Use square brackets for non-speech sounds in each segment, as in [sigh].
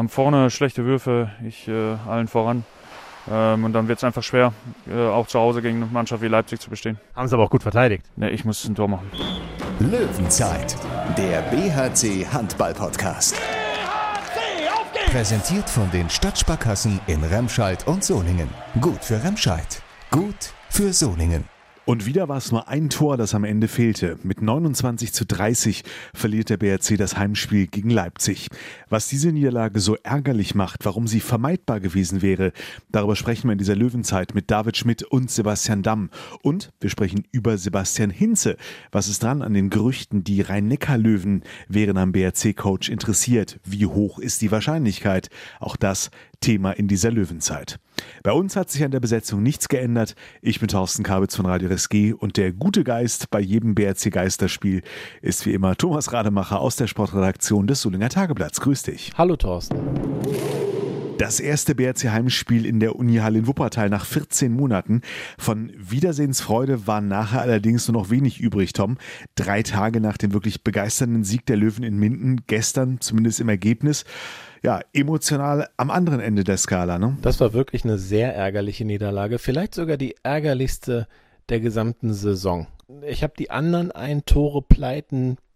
haben vorne schlechte Würfe, ich äh, allen voran. Ähm, und dann wird es einfach schwer, äh, auch zu Hause gegen eine Mannschaft wie Leipzig zu bestehen. Haben sie aber auch gut verteidigt. Ne, ich muss ein Tor machen. Löwenzeit, der BHC Handball Podcast. BHC, Präsentiert von den Stadtsparkassen in Remscheid und Solingen. Gut für Remscheid, gut für Solingen. Und wieder war es nur ein Tor, das am Ende fehlte. Mit 29 zu 30 verliert der BRC das Heimspiel gegen Leipzig. Was diese Niederlage so ärgerlich macht, warum sie vermeidbar gewesen wäre, darüber sprechen wir in dieser Löwenzeit mit David Schmidt und Sebastian Damm. Und wir sprechen über Sebastian Hinze. Was ist dran an den Gerüchten, die Rhein-Neckar-Löwen wären am BRC-Coach interessiert? Wie hoch ist die Wahrscheinlichkeit? Auch das Thema in dieser Löwenzeit. Bei uns hat sich an der Besetzung nichts geändert. Ich bin Thorsten Kabitz von Radio RSG und der gute Geist bei jedem BRC Geisterspiel ist wie immer Thomas Rademacher aus der Sportredaktion des Solinger Tageblatts. Grüß dich. Hallo Thorsten. Das erste BRC-Heimspiel in der Unihalle in Wuppertal nach 14 Monaten. Von Wiedersehensfreude war nachher allerdings nur noch wenig übrig, Tom. Drei Tage nach dem wirklich begeisternden Sieg der Löwen in Minden, gestern zumindest im Ergebnis, ja, emotional am anderen Ende der Skala. Ne? Das war wirklich eine sehr ärgerliche Niederlage. Vielleicht sogar die ärgerlichste der gesamten Saison. Ich habe die anderen Ein-Tore-Pleiten äh,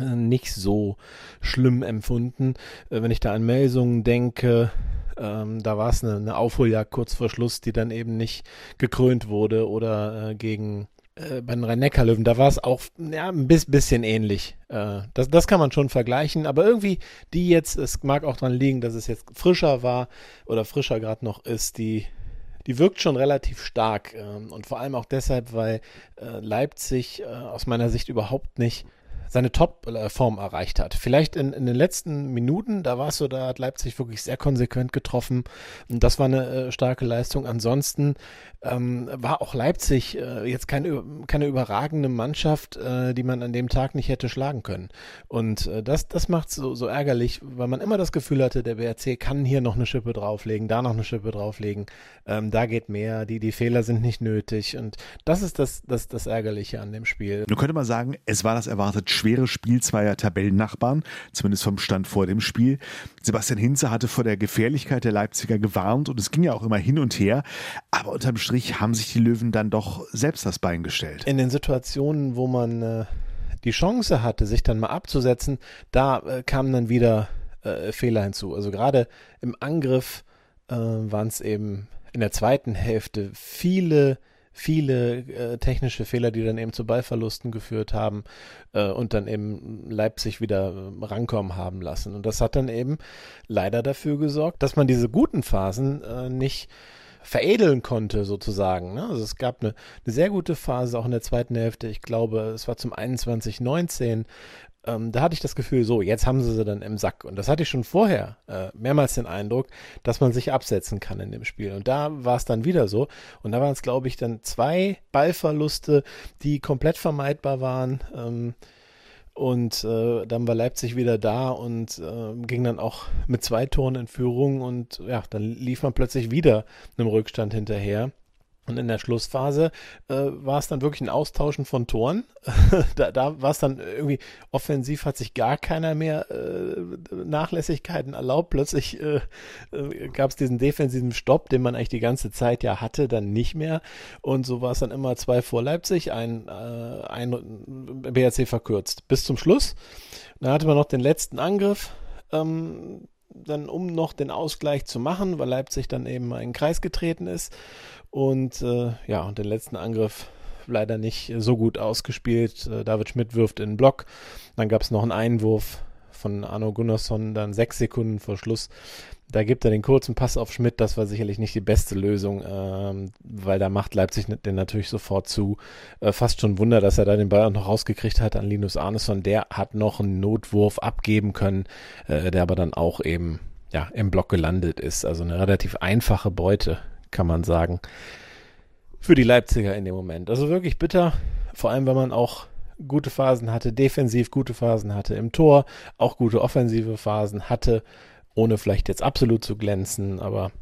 nicht so schlimm empfunden. Äh, wenn ich da an Melsungen denke, ähm, da war es eine, eine Aufholjagd kurz vor Schluss, die dann eben nicht gekrönt wurde oder äh, gegen äh, bei den Rhein-Neckar-Löwen, da war es auch ja, ein bisschen ähnlich. Äh, das, das kann man schon vergleichen, aber irgendwie die jetzt, es mag auch daran liegen, dass es jetzt frischer war oder frischer gerade noch ist, die die wirkt schon relativ stark ähm, und vor allem auch deshalb, weil äh, Leipzig äh, aus meiner Sicht überhaupt nicht seine Top-Form erreicht hat. Vielleicht in, in den letzten Minuten, da war es so, da hat Leipzig wirklich sehr konsequent getroffen und das war eine äh, starke Leistung. Ansonsten ähm, war auch Leipzig äh, jetzt keine, keine überragende Mannschaft, äh, die man an dem Tag nicht hätte schlagen können. Und äh, das, das macht so, so ärgerlich, weil man immer das Gefühl hatte, der BRC kann hier noch eine Schippe drauflegen, da noch eine Schippe drauflegen, ähm, da geht mehr, die, die Fehler sind nicht nötig und das ist das, das, das Ärgerliche an dem Spiel. Nun könnte man sagen, es war das erwartet schwere Spiel zweier Tabellennachbarn, zumindest vom Stand vor dem Spiel. Sebastian Hinze hatte vor der Gefährlichkeit der Leipziger gewarnt und es ging ja auch immer hin und her, aber unterm Strich haben sich die Löwen dann doch selbst das Bein gestellt. In den Situationen, wo man äh, die Chance hatte, sich dann mal abzusetzen, da äh, kamen dann wieder äh, Fehler hinzu. Also gerade im Angriff äh, waren es eben in der zweiten Hälfte viele viele äh, technische Fehler, die dann eben zu Ballverlusten geführt haben äh, und dann eben Leipzig wieder äh, rankommen haben lassen. Und das hat dann eben leider dafür gesorgt, dass man diese guten Phasen äh, nicht veredeln konnte, sozusagen. Ne? Also es gab eine, eine, sehr gute Phase auch in der zweiten Hälfte. Ich glaube, es war zum 21-19, ähm, da hatte ich das Gefühl, so, jetzt haben sie sie dann im Sack. Und das hatte ich schon vorher äh, mehrmals den Eindruck, dass man sich absetzen kann in dem Spiel. Und da war es dann wieder so. Und da waren es, glaube ich, dann zwei Ballverluste, die komplett vermeidbar waren. Ähm, und äh, dann war Leipzig wieder da und äh, ging dann auch mit zwei Toren in Führung. Und ja, dann lief man plötzlich wieder einem Rückstand hinterher. Und in der Schlussphase äh, war es dann wirklich ein Austauschen von Toren. [laughs] da da war es dann irgendwie, offensiv hat sich gar keiner mehr äh, Nachlässigkeiten erlaubt. Plötzlich äh, äh, gab es diesen defensiven Stopp, den man eigentlich die ganze Zeit ja hatte, dann nicht mehr. Und so war es dann immer zwei vor Leipzig, ein, äh, ein BRC verkürzt. Bis zum Schluss. Dann hatte man noch den letzten Angriff. Ähm, dann um noch den Ausgleich zu machen, weil Leipzig dann eben in den Kreis getreten ist. Und äh, ja, und den letzten Angriff leider nicht so gut ausgespielt. Äh, David Schmidt wirft in den Block. Dann gab es noch einen Einwurf von Arno Gunnarsson, dann sechs Sekunden vor Schluss. Da gibt er den kurzen Pass auf Schmidt. Das war sicherlich nicht die beste Lösung, ähm, weil da macht Leipzig den natürlich sofort zu. Äh, fast schon Wunder, dass er da den Ball auch noch rausgekriegt hat an Linus Arneson. Der hat noch einen Notwurf abgeben können, äh, der aber dann auch eben ja, im Block gelandet ist. Also eine relativ einfache Beute kann man sagen, für die Leipziger in dem Moment. Also wirklich bitter, vor allem wenn man auch gute Phasen hatte, defensiv gute Phasen hatte im Tor, auch gute offensive Phasen hatte, ohne vielleicht jetzt absolut zu glänzen, aber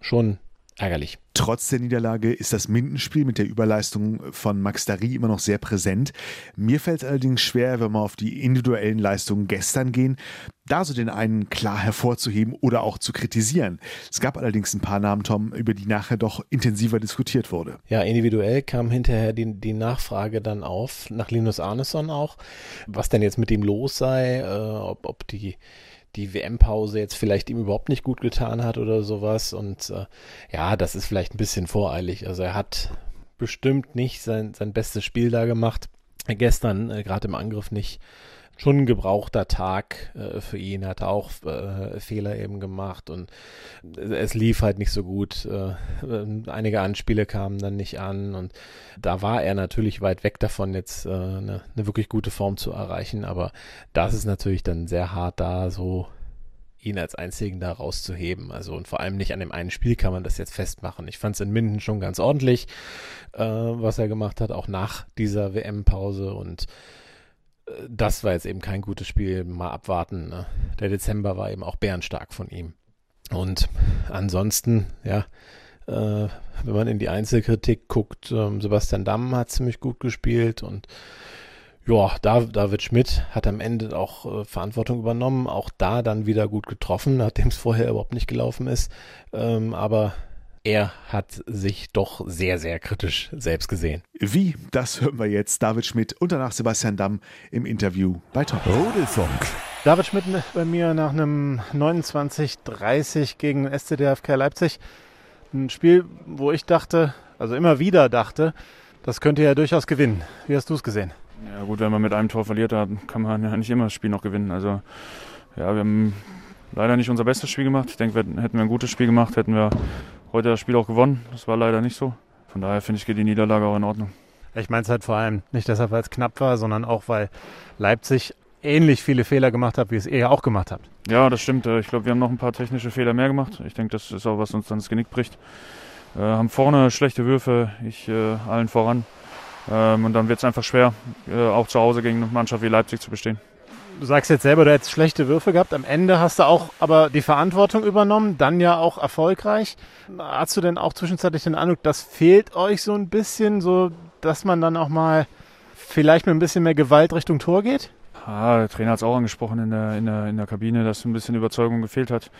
schon ärgerlich. Trotz der Niederlage ist das Mindenspiel mit der Überleistung von Max Dari immer noch sehr präsent. Mir fällt es allerdings schwer, wenn wir auf die individuellen Leistungen gestern gehen, da so den einen klar hervorzuheben oder auch zu kritisieren. Es gab allerdings ein paar Namen, Tom, über die nachher doch intensiver diskutiert wurde. Ja, individuell kam hinterher die, die Nachfrage dann auf, nach Linus Arneson auch, was denn jetzt mit ihm los sei, äh, ob, ob die die WM-Pause jetzt vielleicht ihm überhaupt nicht gut getan hat oder sowas. Und äh, ja, das ist vielleicht ein bisschen voreilig. Also er hat bestimmt nicht sein, sein bestes Spiel da gemacht. Gestern, äh, gerade im Angriff nicht schon ein gebrauchter Tag äh, für ihn, hat auch äh, Fehler eben gemacht und es lief halt nicht so gut. Äh, einige Anspiele kamen dann nicht an und da war er natürlich weit weg davon, jetzt eine, äh, eine wirklich gute Form zu erreichen, aber das ist natürlich dann sehr hart da so ihn als einzigen da rauszuheben. Also und vor allem nicht an dem einen Spiel kann man das jetzt festmachen. Ich fand es in Minden schon ganz ordentlich, äh, was er gemacht hat, auch nach dieser WM-Pause und das war jetzt eben kein gutes Spiel. Mal abwarten. Ne? Der Dezember war eben auch bärenstark von ihm. Und ansonsten, ja, äh, wenn man in die Einzelkritik guckt, ähm, Sebastian Damm hat ziemlich gut gespielt und ja, David Schmidt hat am Ende auch äh, Verantwortung übernommen, auch da dann wieder gut getroffen, nachdem es vorher überhaupt nicht gelaufen ist. Ähm, aber er hat sich doch sehr, sehr kritisch selbst gesehen. Wie? Das hören wir jetzt. David Schmidt und danach Sebastian Damm im Interview bei Tom. Rudelfunk. David Schmidt bei mir nach einem 29-30 gegen SCDFK Leipzig. Ein Spiel, wo ich dachte, also immer wieder dachte, das könnte ja durchaus gewinnen. Wie hast du es gesehen? Ja gut, wenn man mit einem Tor verliert, dann kann man ja nicht immer das Spiel noch gewinnen. Also ja, wir haben leider nicht unser bestes Spiel gemacht. Ich denke, hätten wir ein gutes Spiel gemacht, hätten wir heute das Spiel auch gewonnen. Das war leider nicht so. Von daher finde ich, geht die Niederlage auch in Ordnung. Ich meine es halt vor allem nicht deshalb, weil es knapp war, sondern auch, weil Leipzig ähnlich viele Fehler gemacht hat, wie es ihr ja auch gemacht habt. Ja, das stimmt. Ich glaube, wir haben noch ein paar technische Fehler mehr gemacht. Ich denke, das ist auch, was uns dann das Genick bricht. Äh, haben vorne schlechte Würfe, ich äh, allen voran. Ähm, und dann wird es einfach schwer, äh, auch zu Hause gegen eine Mannschaft wie Leipzig zu bestehen du sagst jetzt selber, du hättest schlechte Würfe gehabt. Am Ende hast du auch aber die Verantwortung übernommen, dann ja auch erfolgreich. Hast du denn auch zwischenzeitlich den Eindruck, das fehlt euch so ein bisschen, so dass man dann auch mal vielleicht mit ein bisschen mehr Gewalt Richtung Tor geht? Ah, der Trainer hat es auch angesprochen in der, in, der, in der Kabine, dass ein bisschen Überzeugung gefehlt hat.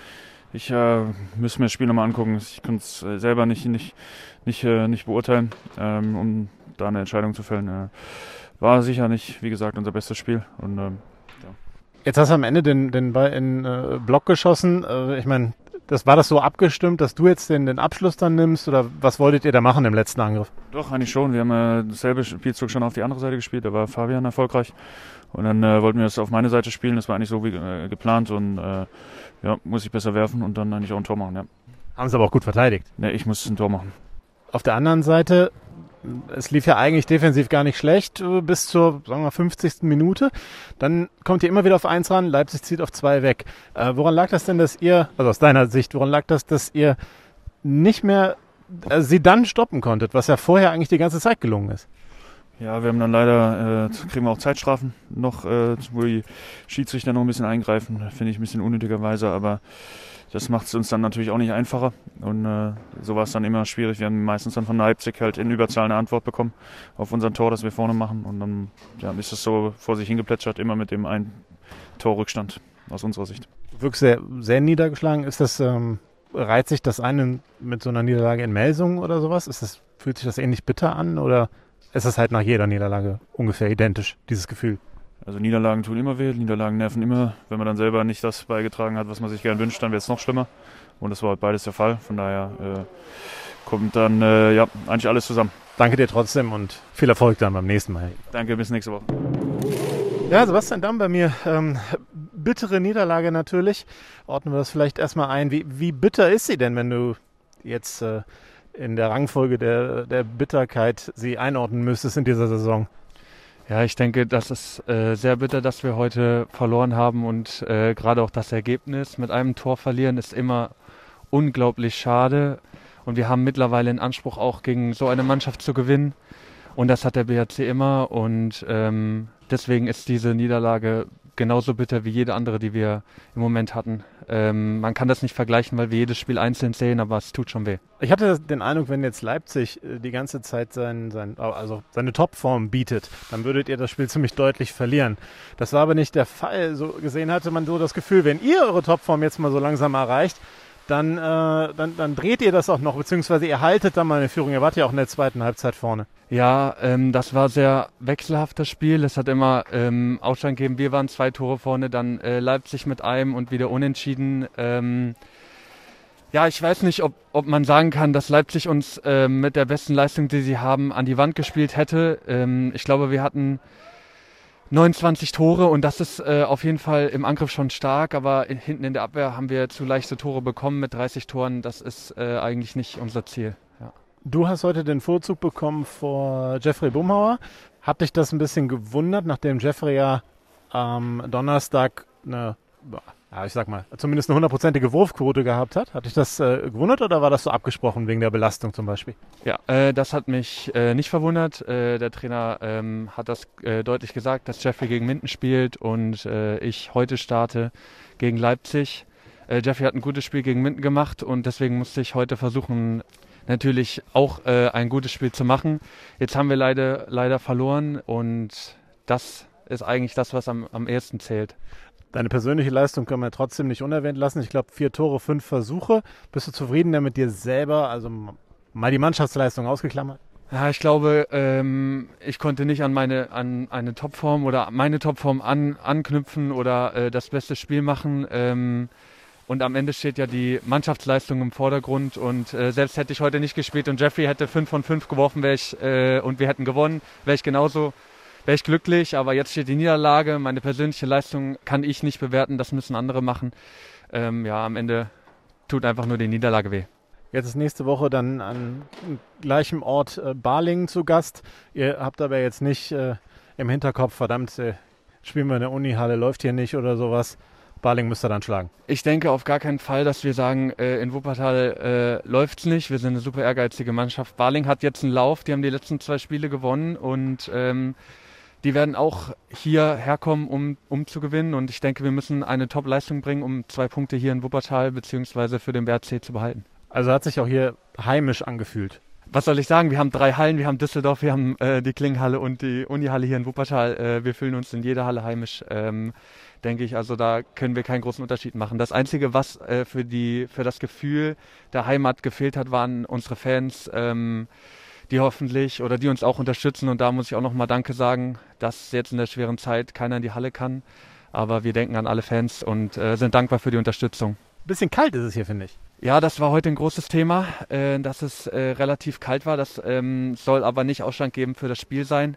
Ich äh, müsste mir das Spiel nochmal angucken. Ich kann es äh, selber nicht, nicht, nicht, äh, nicht beurteilen, ähm, um da eine Entscheidung zu fällen. Äh, war sicher nicht, wie gesagt, unser bestes Spiel. Und ähm, Jetzt hast du am Ende den, den Ball in äh, Block geschossen. Äh, ich meine, das war das so abgestimmt, dass du jetzt den, den Abschluss dann nimmst oder was wolltet ihr da machen im letzten Angriff? Doch, eigentlich schon. Wir haben äh, dasselbe Spielzug schon auf die andere Seite gespielt. Da war Fabian erfolgreich. Und dann äh, wollten wir das auf meine Seite spielen. Das war eigentlich so wie äh, geplant und äh, ja, muss ich besser werfen und dann eigentlich auch ein Tor machen, ja. Haben sie aber auch gut verteidigt. Ne, ich muss ein Tor machen. Auf der anderen Seite es lief ja eigentlich defensiv gar nicht schlecht äh, bis zur, sagen wir, 50. Minute. Dann kommt ihr immer wieder auf eins ran, Leipzig zieht auf zwei weg. Äh, woran lag das denn, dass ihr, also aus deiner Sicht, woran lag das, dass ihr nicht mehr äh, sie dann stoppen konntet, was ja vorher eigentlich die ganze Zeit gelungen ist? Ja, wir haben dann leider, äh, kriegen wir auch Zeitstrafen noch, äh, wo die Schiedsrichter noch ein bisschen eingreifen, finde ich ein bisschen unnötigerweise, aber das macht es uns dann natürlich auch nicht einfacher. Und äh, so war es dann immer schwierig. Wir haben meistens dann von Leipzig halt in Überzahl eine Antwort bekommen auf unser Tor, das wir vorne machen. Und dann ja, ist es so vor sich hingeplätschert, immer mit dem einen Torrückstand aus unserer Sicht. Wirkst sehr, sehr niedergeschlagen. Ist das, ähm, reiht sich das eine mit so einer Niederlage in Melsungen oder sowas? Ist das, fühlt sich das ähnlich bitter an oder ist das halt nach jeder Niederlage ungefähr identisch, dieses Gefühl? Also Niederlagen tun immer weh, Niederlagen nerven immer. Wenn man dann selber nicht das beigetragen hat, was man sich gern wünscht, dann wird es noch schlimmer. Und das war halt beides der Fall. Von daher äh, kommt dann äh, ja eigentlich alles zusammen. Danke dir trotzdem und viel Erfolg dann beim nächsten Mal. Danke, bis nächste Woche. Ja, Sebastian Damm bei mir. Ähm, bittere Niederlage natürlich. Ordnen wir das vielleicht erstmal ein. Wie, wie bitter ist sie denn, wenn du jetzt äh, in der Rangfolge der, der Bitterkeit sie einordnen müsstest in dieser Saison? Ja, ich denke, das ist äh, sehr bitter, dass wir heute verloren haben und äh, gerade auch das Ergebnis mit einem Tor verlieren ist immer unglaublich schade. Und wir haben mittlerweile in Anspruch, auch gegen so eine Mannschaft zu gewinnen. Und das hat der BHC immer. Und ähm, deswegen ist diese Niederlage genauso bitter wie jede andere, die wir im Moment hatten. Ähm, man kann das nicht vergleichen, weil wir jedes Spiel einzeln sehen, aber es tut schon weh. Ich hatte den Eindruck, wenn jetzt Leipzig äh, die ganze Zeit sein, sein, also seine Topform bietet, dann würdet ihr das Spiel ziemlich deutlich verlieren. Das war aber nicht der Fall. So gesehen hatte man so das Gefühl, wenn ihr eure Topform jetzt mal so langsam erreicht, dann, äh, dann, dann dreht ihr das auch noch, beziehungsweise ihr haltet dann mal eine Führung. Ihr wart ja auch in der zweiten Halbzeit vorne. Ja, ähm, das war sehr wechselhaftes Spiel. Es hat immer ähm, Ausstand gegeben. Wir waren zwei Tore vorne, dann äh, Leipzig mit einem und wieder unentschieden. Ähm, ja, ich weiß nicht, ob, ob man sagen kann, dass Leipzig uns äh, mit der besten Leistung, die sie haben, an die Wand gespielt hätte. Ähm, ich glaube, wir hatten 29 Tore und das ist äh, auf jeden Fall im Angriff schon stark, aber in, hinten in der Abwehr haben wir zu leichte Tore bekommen mit 30 Toren. Das ist äh, eigentlich nicht unser Ziel. Ja. Du hast heute den Vorzug bekommen vor Jeffrey Bumhauer. Hat dich das ein bisschen gewundert, nachdem Jeffrey ja am Donnerstag eine ja, ich sag mal, zumindest eine hundertprozentige Wurfquote gehabt hat. Hat dich das äh, gewundert oder war das so abgesprochen wegen der Belastung zum Beispiel? Ja, äh, das hat mich äh, nicht verwundert. Äh, der Trainer ähm, hat das äh, deutlich gesagt, dass Jeffrey gegen Minden spielt und äh, ich heute starte gegen Leipzig. Jeffrey hat ein gutes Spiel gegen Minden gemacht und deswegen musste ich heute versuchen, natürlich auch ein gutes Spiel zu machen. Jetzt haben wir leider, leider verloren und das ist eigentlich das, was am, am ehesten zählt. Deine persönliche Leistung können wir trotzdem nicht unerwähnt lassen. Ich glaube, vier Tore, fünf Versuche. Bist du zufrieden damit dir selber? Also mal die Mannschaftsleistung ausgeklammert? Ja, ich glaube, ähm, ich konnte nicht an meine an eine Topform oder meine Topform an, anknüpfen oder äh, das beste Spiel machen. Ähm, und am Ende steht ja die Mannschaftsleistung im Vordergrund. Und äh, selbst hätte ich heute nicht gespielt und Jeffrey hätte fünf von fünf geworfen, wäre ich äh, und wir hätten gewonnen, wäre ich genauso wäre ich glücklich, aber jetzt steht die Niederlage. Meine persönliche Leistung kann ich nicht bewerten, das müssen andere machen. Ähm, ja, am Ende tut einfach nur die Niederlage weh. Jetzt ist nächste Woche dann an gleichem Ort äh, Balingen zu Gast. Ihr habt aber jetzt nicht äh, im Hinterkopf, verdammt, äh, spielen wir in der Unihalle, läuft hier nicht oder sowas. Baling müsste dann schlagen. Ich denke auf gar keinen Fall, dass wir sagen, äh, in Wuppertal äh, läuft es nicht. Wir sind eine super ehrgeizige Mannschaft. Baling hat jetzt einen Lauf, die haben die letzten zwei Spiele gewonnen und ähm, die werden auch hier herkommen, um, um zu gewinnen. Und ich denke, wir müssen eine Top-Leistung bringen, um zwei Punkte hier in Wuppertal bzw. für den BRC zu behalten. Also hat sich auch hier heimisch angefühlt. Was soll ich sagen? Wir haben drei Hallen. Wir haben Düsseldorf, wir haben äh, die Klinghalle und die Unihalle hier in Wuppertal. Äh, wir fühlen uns in jeder Halle heimisch. Ähm, denke ich. Also da können wir keinen großen Unterschied machen. Das Einzige, was äh, für, die, für das Gefühl der Heimat gefehlt hat, waren unsere Fans. Ähm, die hoffentlich oder die uns auch unterstützen. Und da muss ich auch nochmal Danke sagen, dass jetzt in der schweren Zeit keiner in die Halle kann. Aber wir denken an alle Fans und äh, sind dankbar für die Unterstützung. Bisschen kalt ist es hier, finde ich. Ja, das war heute ein großes Thema, äh, dass es äh, relativ kalt war. Das ähm, soll aber nicht Ausschlag geben für das Spiel sein.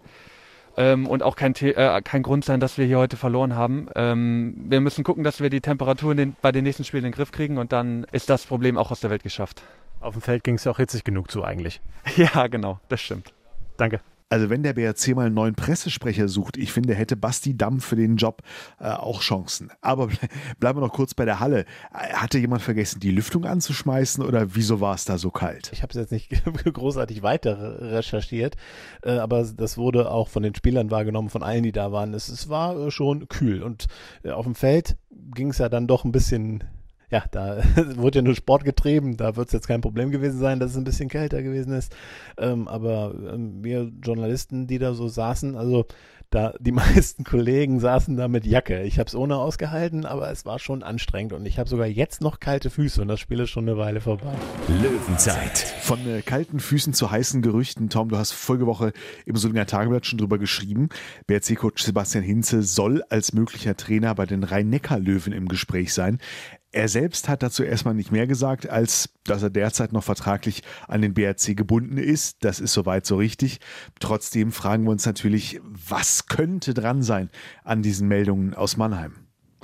Ähm, und auch kein, äh, kein Grund sein, dass wir hier heute verloren haben. Ähm, wir müssen gucken, dass wir die Temperatur den, bei den nächsten Spielen in den Griff kriegen und dann ist das Problem auch aus der Welt geschafft. Auf dem Feld ging es ja auch hitzig genug zu eigentlich. [laughs] Ja, genau, das stimmt. Danke. Also wenn der BRC mal einen neuen Pressesprecher sucht, ich finde, hätte Basti Damm für den Job äh, auch Chancen. Aber ble bleiben wir noch kurz bei der Halle. Hatte jemand vergessen, die Lüftung anzuschmeißen oder wieso war es da so kalt? Ich habe es jetzt nicht [laughs] großartig weiter recherchiert, äh, aber das wurde auch von den Spielern wahrgenommen, von allen, die da waren. Es, es war äh, schon kühl und äh, auf dem Feld ging es ja dann doch ein bisschen ja, da [laughs] wurde ja nur Sport getrieben, da wird es jetzt kein Problem gewesen sein, dass es ein bisschen kälter gewesen ist. Ähm, aber ähm, wir Journalisten, die da so saßen, also da die [laughs] meisten Kollegen saßen da mit Jacke. Ich habe es ohne ausgehalten, aber es war schon anstrengend und ich habe sogar jetzt noch kalte Füße und das Spiel ist schon eine Weile vorbei. Löwenzeit. Von äh, kalten Füßen zu heißen Gerüchten. Tom, du hast vorige Woche im Solinger Tageblatt schon drüber geschrieben. BRC-Coach Sebastian Hinze soll als möglicher Trainer bei den Rhein-Neckar-Löwen im Gespräch sein. Er selbst hat dazu erstmal nicht mehr gesagt, als dass er derzeit noch vertraglich an den BRC gebunden ist. Das ist soweit so richtig. Trotzdem fragen wir uns natürlich, was könnte dran sein an diesen Meldungen aus Mannheim?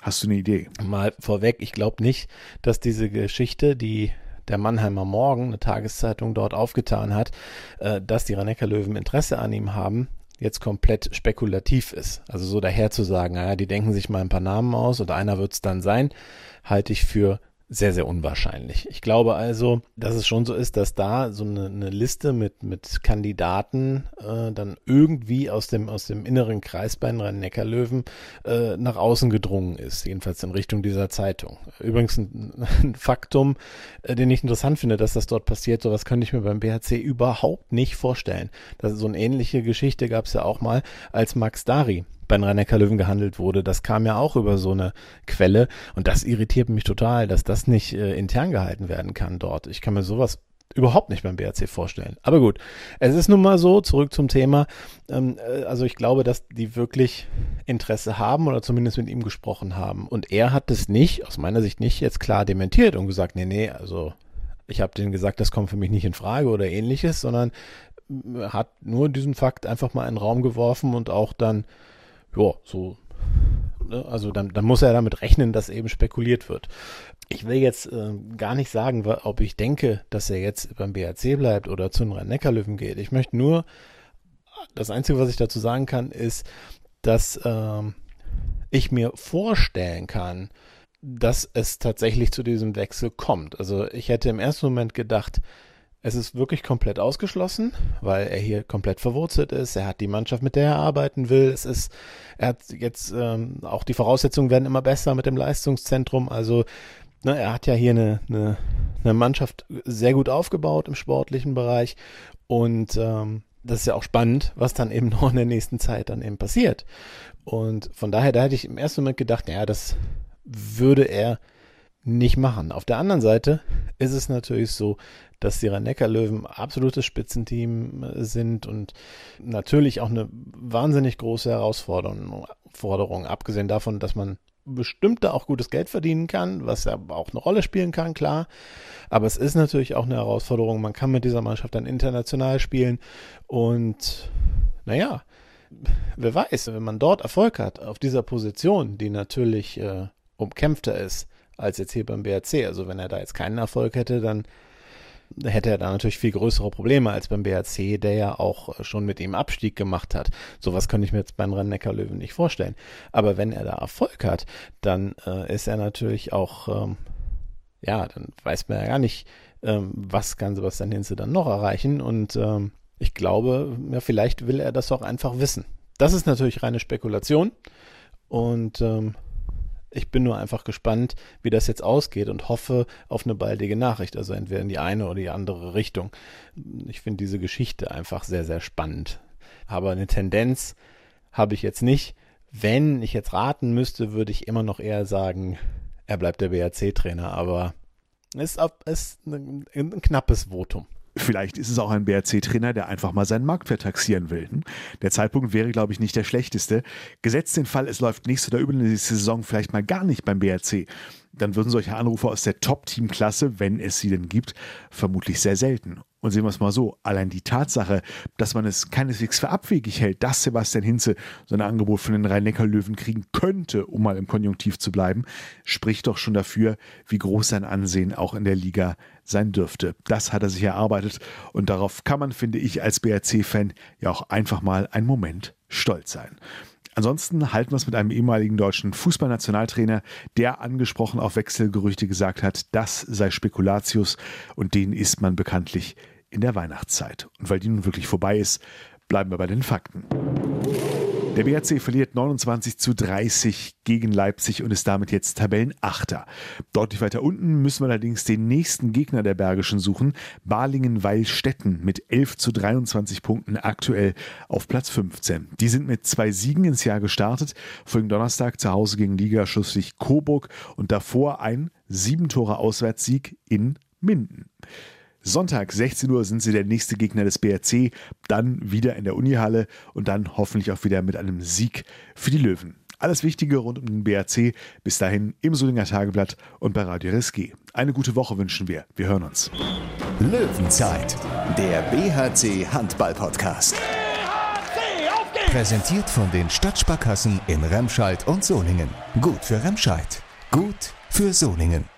Hast du eine Idee? Mal vorweg, ich glaube nicht, dass diese Geschichte, die der Mannheimer Morgen, eine Tageszeitung, dort aufgetan hat, äh, dass die Rannecker Löwen Interesse an ihm haben, jetzt komplett spekulativ ist. Also so daher zu sagen, naja, die denken sich mal ein paar Namen aus und einer wird es dann sein, halte ich für sehr, sehr unwahrscheinlich. Ich glaube also, dass es schon so ist, dass da so eine, eine Liste mit, mit Kandidaten äh, dann irgendwie aus dem, aus dem inneren Kreis bei den Rhein-Neckar-Löwen äh, nach außen gedrungen ist, jedenfalls in Richtung dieser Zeitung. Übrigens ein, ein Faktum, äh, den ich interessant finde, dass das dort passiert. Sowas könnte ich mir beim BHC überhaupt nicht vorstellen. Das, so eine ähnliche Geschichte gab es ja auch mal, als Max Dari bei den rhein löwen gehandelt wurde. Das kam ja auch über so eine Quelle und das irritiert mich total, dass das nicht äh, intern gehalten werden kann dort. Ich kann mir sowas überhaupt nicht beim BRC vorstellen. Aber gut, es ist nun mal so, zurück zum Thema. Ähm, äh, also ich glaube, dass die wirklich Interesse haben oder zumindest mit ihm gesprochen haben. Und er hat es nicht, aus meiner Sicht nicht jetzt klar dementiert und gesagt, nee, nee, also ich habe denen gesagt, das kommt für mich nicht in Frage oder ähnliches, sondern äh, hat nur diesen Fakt einfach mal in den Raum geworfen und auch dann ja, so, ne? also dann, dann muss er damit rechnen, dass eben spekuliert wird. Ich will jetzt äh, gar nicht sagen, ob ich denke, dass er jetzt beim BRC bleibt oder zu den Rhein-Neckar-Löwen geht. Ich möchte nur, das Einzige, was ich dazu sagen kann, ist, dass äh, ich mir vorstellen kann, dass es tatsächlich zu diesem Wechsel kommt. Also ich hätte im ersten Moment gedacht, es ist wirklich komplett ausgeschlossen, weil er hier komplett verwurzelt ist. Er hat die Mannschaft, mit der er arbeiten will. Es ist, er hat jetzt ähm, auch die Voraussetzungen werden immer besser mit dem Leistungszentrum. Also ne, er hat ja hier eine, eine, eine Mannschaft sehr gut aufgebaut im sportlichen Bereich und ähm, das ist ja auch spannend, was dann eben [laughs] noch in der nächsten Zeit dann eben passiert. Und von daher, da hätte ich im ersten Moment gedacht, ja, das würde er nicht machen. Auf der anderen Seite ist es natürlich so, dass die Rhein-Neckar-Löwen absolutes Spitzenteam äh, sind und natürlich auch eine wahnsinnig große Herausforderung, Forderung, abgesehen davon, dass man bestimmt da auch gutes Geld verdienen kann, was ja auch eine Rolle spielen kann, klar. Aber es ist natürlich auch eine Herausforderung. Man kann mit dieser Mannschaft dann international spielen und naja, wer weiß, wenn man dort Erfolg hat auf dieser Position, die natürlich äh, umkämpfter ist, als jetzt hier beim BRC. Also wenn er da jetzt keinen Erfolg hätte, dann hätte er da natürlich viel größere Probleme als beim BRC, der ja auch schon mit ihm Abstieg gemacht hat. Sowas könnte ich mir jetzt beim Rhein-Neckar-Löwen nicht vorstellen. Aber wenn er da Erfolg hat, dann äh, ist er natürlich auch, ähm, ja, dann weiß man ja gar nicht, ähm, was kann Sebastian Hinze dann noch erreichen. Und ähm, ich glaube, ja, vielleicht will er das auch einfach wissen. Das ist natürlich reine Spekulation. Und ähm, ich bin nur einfach gespannt, wie das jetzt ausgeht und hoffe auf eine baldige Nachricht, also entweder in die eine oder die andere Richtung. Ich finde diese Geschichte einfach sehr, sehr spannend. Aber eine Tendenz habe ich jetzt nicht. Wenn ich jetzt raten müsste, würde ich immer noch eher sagen, er bleibt der BRC-Trainer, aber es ist ein knappes Votum. Vielleicht ist es auch ein BRC-Trainer, der einfach mal seinen Marktwert taxieren will. Hm? Der Zeitpunkt wäre, glaube ich, nicht der schlechteste. Gesetzt den Fall, es läuft nächste oder übernächste Saison vielleicht mal gar nicht beim BRC. Dann würden solche Anrufe aus der Top-Team-Klasse, wenn es sie denn gibt, vermutlich sehr selten. Und sehen wir es mal so, allein die Tatsache, dass man es keineswegs für abwegig hält, dass Sebastian Hinze so ein Angebot von den Rhein-Neckar-Löwen kriegen könnte, um mal im Konjunktiv zu bleiben, spricht doch schon dafür, wie groß sein Ansehen auch in der Liga sein dürfte. Das hat er sich erarbeitet und darauf kann man, finde ich, als BRC-Fan ja auch einfach mal einen Moment stolz sein. Ansonsten halten wir es mit einem ehemaligen deutschen Fußballnationaltrainer, der angesprochen auf Wechselgerüchte gesagt hat, das sei Spekulatius und den ist man bekanntlich in der Weihnachtszeit. Und weil die nun wirklich vorbei ist, bleiben wir bei den Fakten. Der BRC verliert 29 zu 30 gegen Leipzig und ist damit jetzt Tabellenachter. Deutlich weiter unten müssen wir allerdings den nächsten Gegner der Bergischen suchen, Balingen-Weilstetten mit 11 zu 23 Punkten aktuell auf Platz 15. Die sind mit zwei Siegen ins Jahr gestartet, folgen Donnerstag zu Hause gegen Ligaschlusslicht Coburg und davor ein sieben Tore Auswärtssieg in Minden. Sonntag 16 Uhr sind sie der nächste Gegner des BRC, dann wieder in der Unihalle und dann hoffentlich auch wieder mit einem Sieg für die Löwen. Alles Wichtige rund um den BRC bis dahin im Solinger Tageblatt und bei Radio RSG. Eine gute Woche wünschen wir. Wir hören uns. Löwenzeit, der BHC Handball Podcast. BHC, Präsentiert von den Stadtsparkassen in Remscheid und Solingen. Gut für Remscheid, gut für Solingen.